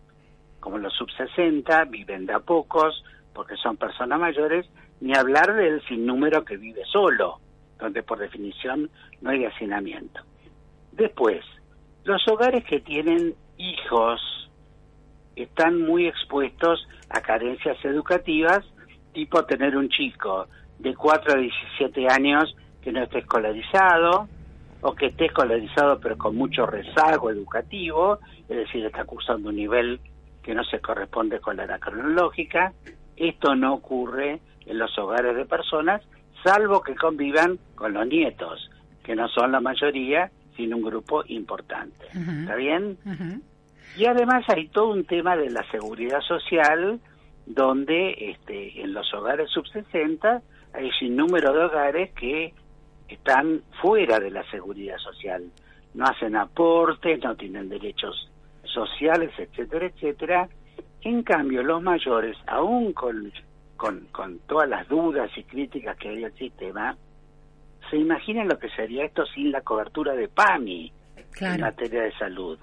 como los sub-60, viven de a pocos, porque son personas mayores, Ni hablar del sinnúmero que vive solo, donde por definición no hay hacinamiento. Después, los hogares que tienen hijos están muy expuestos a carencias educativas, tipo tener un chico de 4 a 17 años que no esté escolarizado, o que esté escolarizado pero con mucho rezago educativo, es decir, está cursando un nivel que no se corresponde con la edad cronológica. Esto no ocurre en los hogares de personas, salvo que convivan con los nietos, que no son la mayoría, sino un grupo importante. ¿Está bien? Y además hay todo un tema de la seguridad social, donde este, en los hogares sub 60 hay sin número de hogares que están fuera de la seguridad social. No hacen aportes, no tienen derechos sociales, etcétera, etcétera. En cambio, los mayores, aún con, con, con todas las dudas y críticas que hay al sistema, se imaginan lo que sería esto sin la cobertura de PAMI en materia de salud.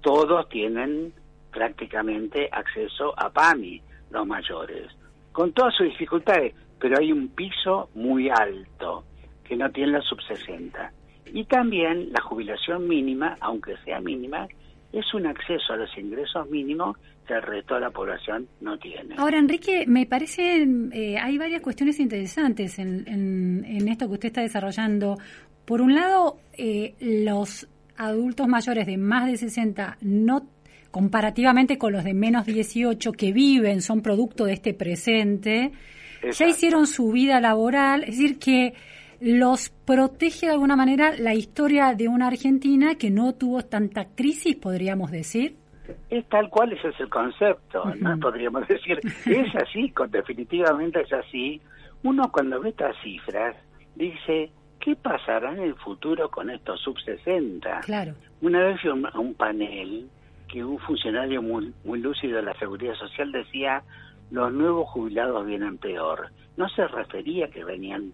Todos tienen prácticamente acceso a PAMI, los mayores, con todas sus dificultades, pero hay un piso muy alto que no tiene la sub 60. Y también la jubilación mínima, aunque sea mínima, es un acceso a los ingresos mínimos que el resto de la población no tiene. Ahora, Enrique, me parece, eh, hay varias cuestiones interesantes en, en, en, esto que usted está desarrollando. Por un lado, eh, los adultos mayores de más de 60 no comparativamente con los de menos 18 que viven, son producto de este presente, Exacto. ya hicieron su vida laboral, es decir, que los protege de alguna manera la historia de una Argentina que no tuvo tanta crisis, podríamos decir. Es tal cual, ese es el concepto, uh -huh. ¿no? Podríamos decir, es así, definitivamente es así. Uno cuando ve estas cifras dice, ¿qué pasará en el futuro con estos sub-60? Claro. Una vez fui a un panel que un funcionario muy, muy lúcido de la Seguridad Social decía, los nuevos jubilados vienen peor. No se refería que venían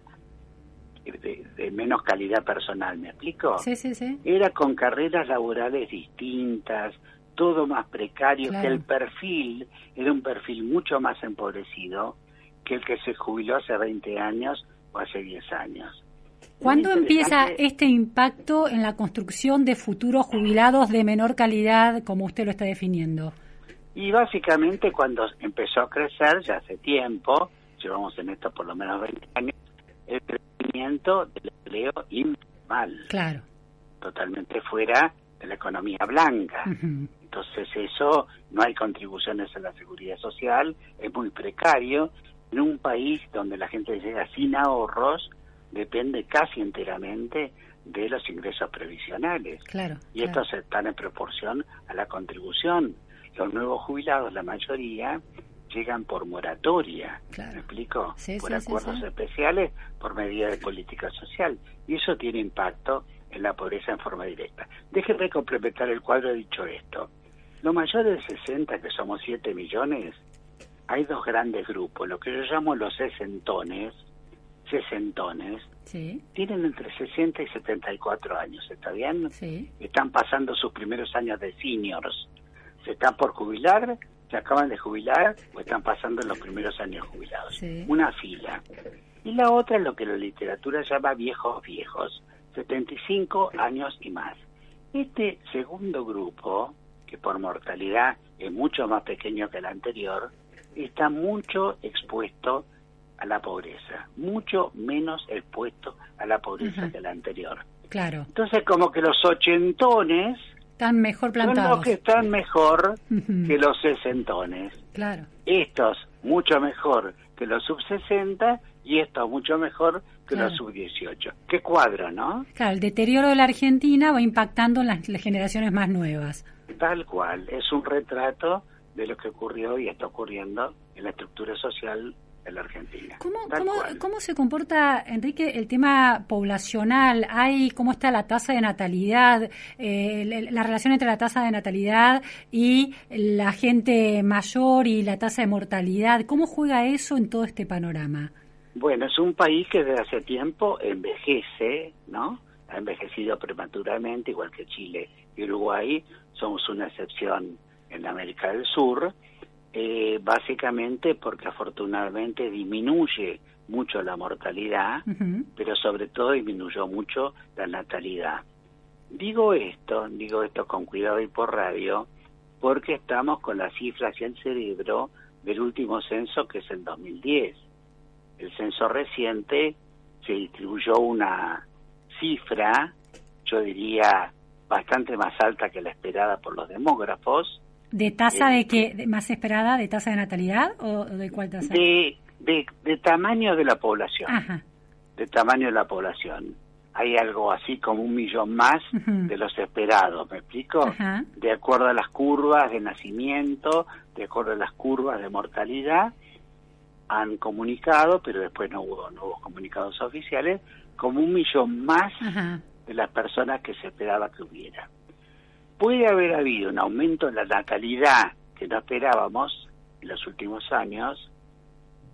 de, de, menos calidad personal, ¿me explico? Sí, sí, sí. Era con carreras laborales distintas, todo más precario, claro. que el perfil era un perfil mucho más empobrecido que el que se jubiló hace 20 años o hace 10 años. ¿Cuándo empieza este impacto en la construcción de futuros jubilados de menor calidad, como usted lo está definiendo? Y básicamente cuando empezó a crecer, ya hace tiempo, llevamos en esto por lo menos 20 años, el crecimiento del empleo informal. Claro. Totalmente fuera de la economía blanca. Uh -huh. Entonces eso, no hay contribuciones a la seguridad social, es muy precario. En un país donde la gente llega sin ahorros, depende casi enteramente de los ingresos previsionales. Claro, y claro. estos están en proporción a la contribución. Los nuevos jubilados, la mayoría, llegan por moratoria, claro. ¿me explico? Sí, por sí, acuerdos sí, especiales, por medida de política social. Y eso tiene impacto en la pobreza en forma directa. Déjenme complementar el cuadro dicho esto. Los mayores de 60, que somos 7 millones, hay dos grandes grupos, lo que yo llamo los sesentones, sesentones, sí. tienen entre 60 y 74 años, ¿está bien? Sí. Están pasando sus primeros años de seniors. Se están por jubilar, se acaban de jubilar o están pasando los primeros años jubilados. Sí. Una fila. Y la otra es lo que la literatura llama viejos viejos, 75 años y más. Este segundo grupo, que por mortalidad es mucho más pequeño que el anterior, está mucho expuesto a la pobreza, mucho menos expuesto a la pobreza que el anterior. Claro. Entonces, como que los ochentones están mejor plantados. son los que están mejor que los sesentones. Claro. Estos mucho mejor que los sub 60 y estos mucho mejor que Claro. los sub 18. Qué cuadro, ¿no? Claro, el deterioro de la Argentina va impactando en las, las generaciones más nuevas. Tal cual, es un retrato de lo que ocurrió y está ocurriendo en la estructura social de la Argentina. ¿Cómo, se comporta, Enrique, el tema poblacional? ¿Hay cómo está la tasa de natalidad, eh, la relación entre la tasa de natalidad y la gente mayor y la tasa de mortalidad? ¿Cómo juega eso en todo este panorama? Bueno, es un país que desde hace tiempo envejece, ¿no? Ha envejecido prematuramente, igual que Chile y Uruguay. Somos una excepción en América del Sur, eh, básicamente porque afortunadamente disminuye mucho la mortalidad, pero sobre todo disminuyó mucho la natalidad. Digo esto, digo esto con cuidado y por radio, porque estamos con las cifras y el cerebro del último censo que es el 2010. El censo reciente se distribuyó una cifra, yo diría, bastante más alta que la esperada por los demógrafos, ¿De tasa de qué? de- ¿Más esperada? ¿De tasa de natalidad o de cuál tasa? de, de, de tamaño de la población. Ajá. de tamaño de la población. Hay algo así como un millón más de los esperados, ¿me explico? De acuerdo a las curvas de nacimiento, de acuerdo a las curvas de mortalidad, han comunicado, pero después no hubo nuevos comunicados oficiales, como un millón más de las personas que se esperaba que hubiera. Puede haber habido un aumento en la natalidad que no esperábamos en los últimos años,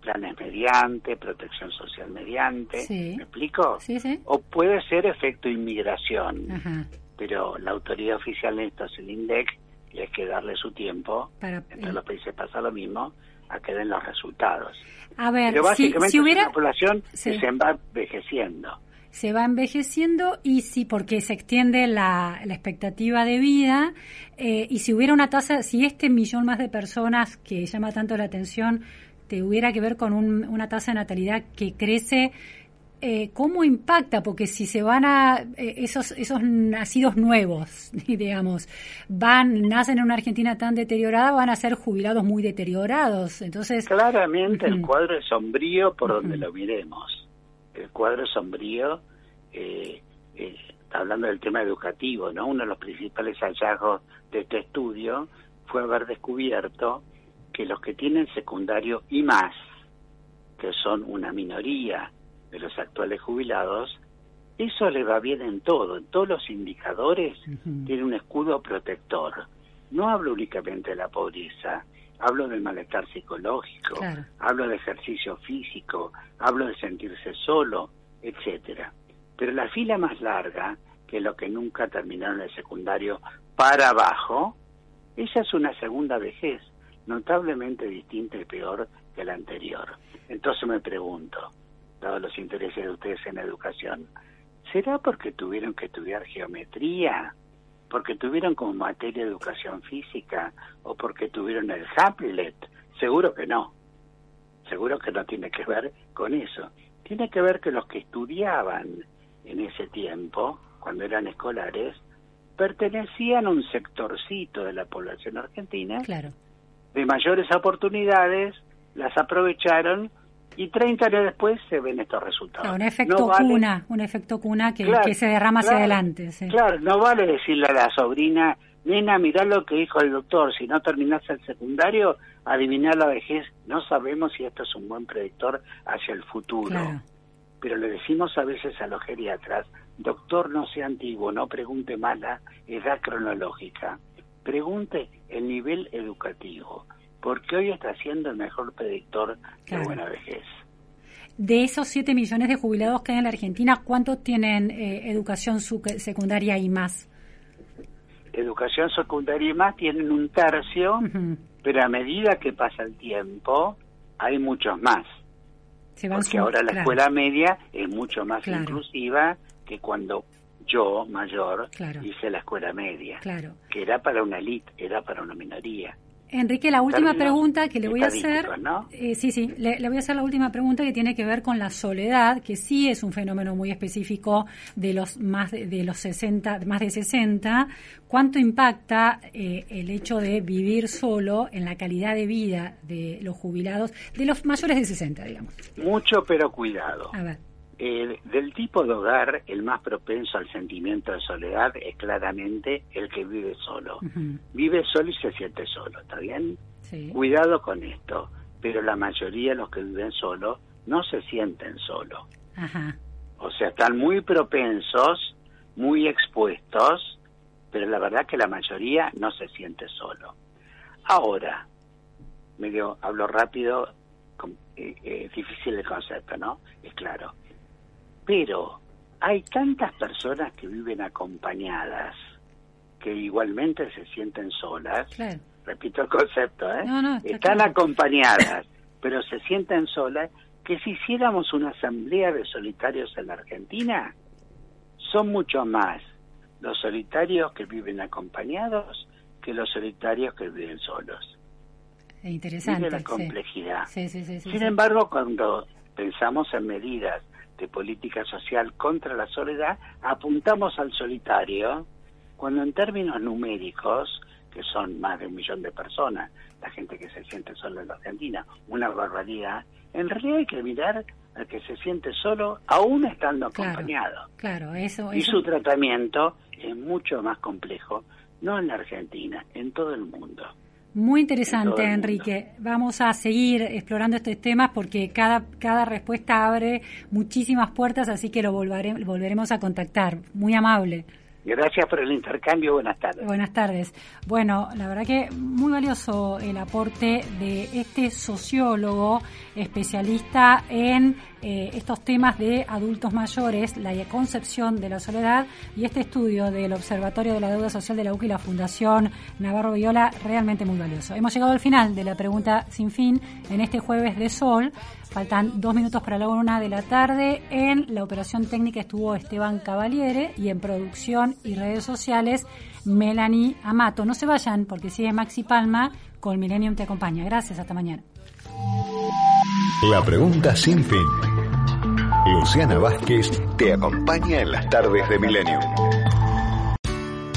planes mediante, protección social mediante, Sí. ¿me explico? Sí, sí. O puede ser efecto inmigración, Ajá. pero la autoridad oficial en esto es el INDEC y hay que darle su tiempo, Para, en todos los países pasa lo mismo, a que den los resultados. a ver, Pero si, básicamente si es hubiera... una población que se va envejeciendo. Se va envejeciendo y sí, porque se extiende la, la expectativa de vida eh, y si hubiera una tasa, si este millón más de personas que llama tanto la atención tuviera que ver con un- una tasa de natalidad que crece, eh, ¿cómo impacta? Porque si se van a eh, esos esos nacidos nuevos, [LAUGHS] digamos, van nacen en una Argentina tan deteriorada, van a ser jubilados muy deteriorados. Entonces, Claramente el cuadro es sombrío por donde lo miremos. El cuadro sombrío, eh, eh, hablando del tema educativo, ¿no? Uno de los principales hallazgos de este estudio fue haber descubierto que los que tienen secundario y más, que son una minoría de los actuales jubilados, eso le va bien en todo, en todos los indicadores Ujú. tiene un escudo protector. No hablo únicamente de la pobreza, hablo del malestar psicológico, Claro. hablo de ejercicio físico, hablo de sentirse solo, etcétera. Pero la fila más larga, que es lo que nunca terminaron el secundario para abajo, esa es una segunda vejez, notablemente distinta y peor que la anterior. Entonces me pregunto, dados los intereses de ustedes en la educación, ¿será porque tuvieron que estudiar geometría? ¿Porque tuvieron como materia educación física? ¿O porque tuvieron el Hamlet? Seguro que no. Seguro que no tiene que ver con eso. Tiene que ver que los que estudiaban en ese tiempo, cuando eran escolares, pertenecían a un sectorcito de la población argentina claro. de mayores oportunidades, las aprovecharon y 30 años después se ven estos resultados. Un efecto No vale- cuna, un efecto cuna que, Claro, que se derrama hacia adelante. sí. Claro, no vale decirle a la sobrina, nena, mirá lo que dijo el doctor, si no terminás el secundario, adivinar la vejez, no sabemos si esto es un buen predictor hacia el futuro. Claro. Pero le decimos a veces a los geriatras, doctor, no sea antiguo, no pregunte más la edad cronológica, pregunte el nivel educativo, porque hoy está siendo el mejor predictor Claro. de buena vejez. De esos 7 millones de jubilados que hay en la Argentina, ¿cuántos tienen eh, educación secundaria y más? Educación secundaria y más tienen un tercio, pero a medida que pasa el tiempo, hay muchos más. Se van Porque ahora la claro, escuela media es mucho más Claro. inclusiva que cuando yo, mayor, Claro. hice la escuela media, Claro. que era para una elite, era para una minoría. Enrique, la última pregunta que le voy a hacer, ¿no? eh, sí, sí, le, le voy a hacer la última pregunta que tiene que ver con la soledad, que sí es un fenómeno muy específico de los más de, de los 60, más de 60. ¿Cuánto impacta eh, el hecho de vivir solo en la calidad de vida de los jubilados, de los mayores de 60, digamos? Mucho, pero cuidado. A ver, Eh, del tipo de hogar, el más propenso al sentimiento de soledad es claramente el que vive solo. Vive solo y se siente solo, ¿está bien? sí, Cuidado con esto, pero la mayoría de los que viven solo no se sienten solo. ajá, O sea, están muy propensos, muy expuestos, pero la verdad que la mayoría no se siente solo. Ahora, medio hablo rápido, eh, eh, difícil el concepto, ¿no? Es claro. Pero hay tantas personas que viven acompañadas que igualmente se sienten solas. claro. Repito el concepto, ¿eh? No, no, está Están claro. acompañadas, [LAUGHS] pero se sienten solas que si hiciéramos una asamblea de solitarios en la Argentina, son mucho más los solitarios que viven acompañados que los solitarios que viven solos. Es interesante. Mire la complejidad. Sí, sí, sí, Sin embargo, cuando pensamos en medidas de política social contra la soledad, apuntamos al solitario, cuando en términos numéricos, que son más de un millón de personas, la gente que se siente sola en la Argentina, una barbaridad, en realidad hay que mirar al que se siente solo aún estando Claro. acompañado. Claro, eso, Y su tratamiento es mucho más complejo, no en la Argentina, en todo el mundo. Muy interesante. Enrique. Vamos a seguir explorando estos temas porque cada, cada respuesta abre muchísimas puertas, así que lo volvare- volveremos a contactar. Muy amable. Gracias por el intercambio, buenas tardes. Buenas tardes. Bueno, la verdad que muy valioso el aporte de este sociólogo especialista en eh, estos temas de adultos mayores, la concepción de la soledad y este estudio del Observatorio de la Deuda Social de la UCI y la Fundación Navarro Viola, realmente muy valioso. Hemos llegado al final de la pregunta sin fin en este jueves de sol. Faltan dos minutos para la una de la tarde. En la operación técnica estuvo Esteban Cavaliere y en producción y redes sociales Melanie Amato. No se vayan porque sigue Maxi Palma con Millennium Te Acompaña. Gracias, hasta mañana. La pregunta sin fin. Luciana Vázquez te acompaña en las tardes de Milenio.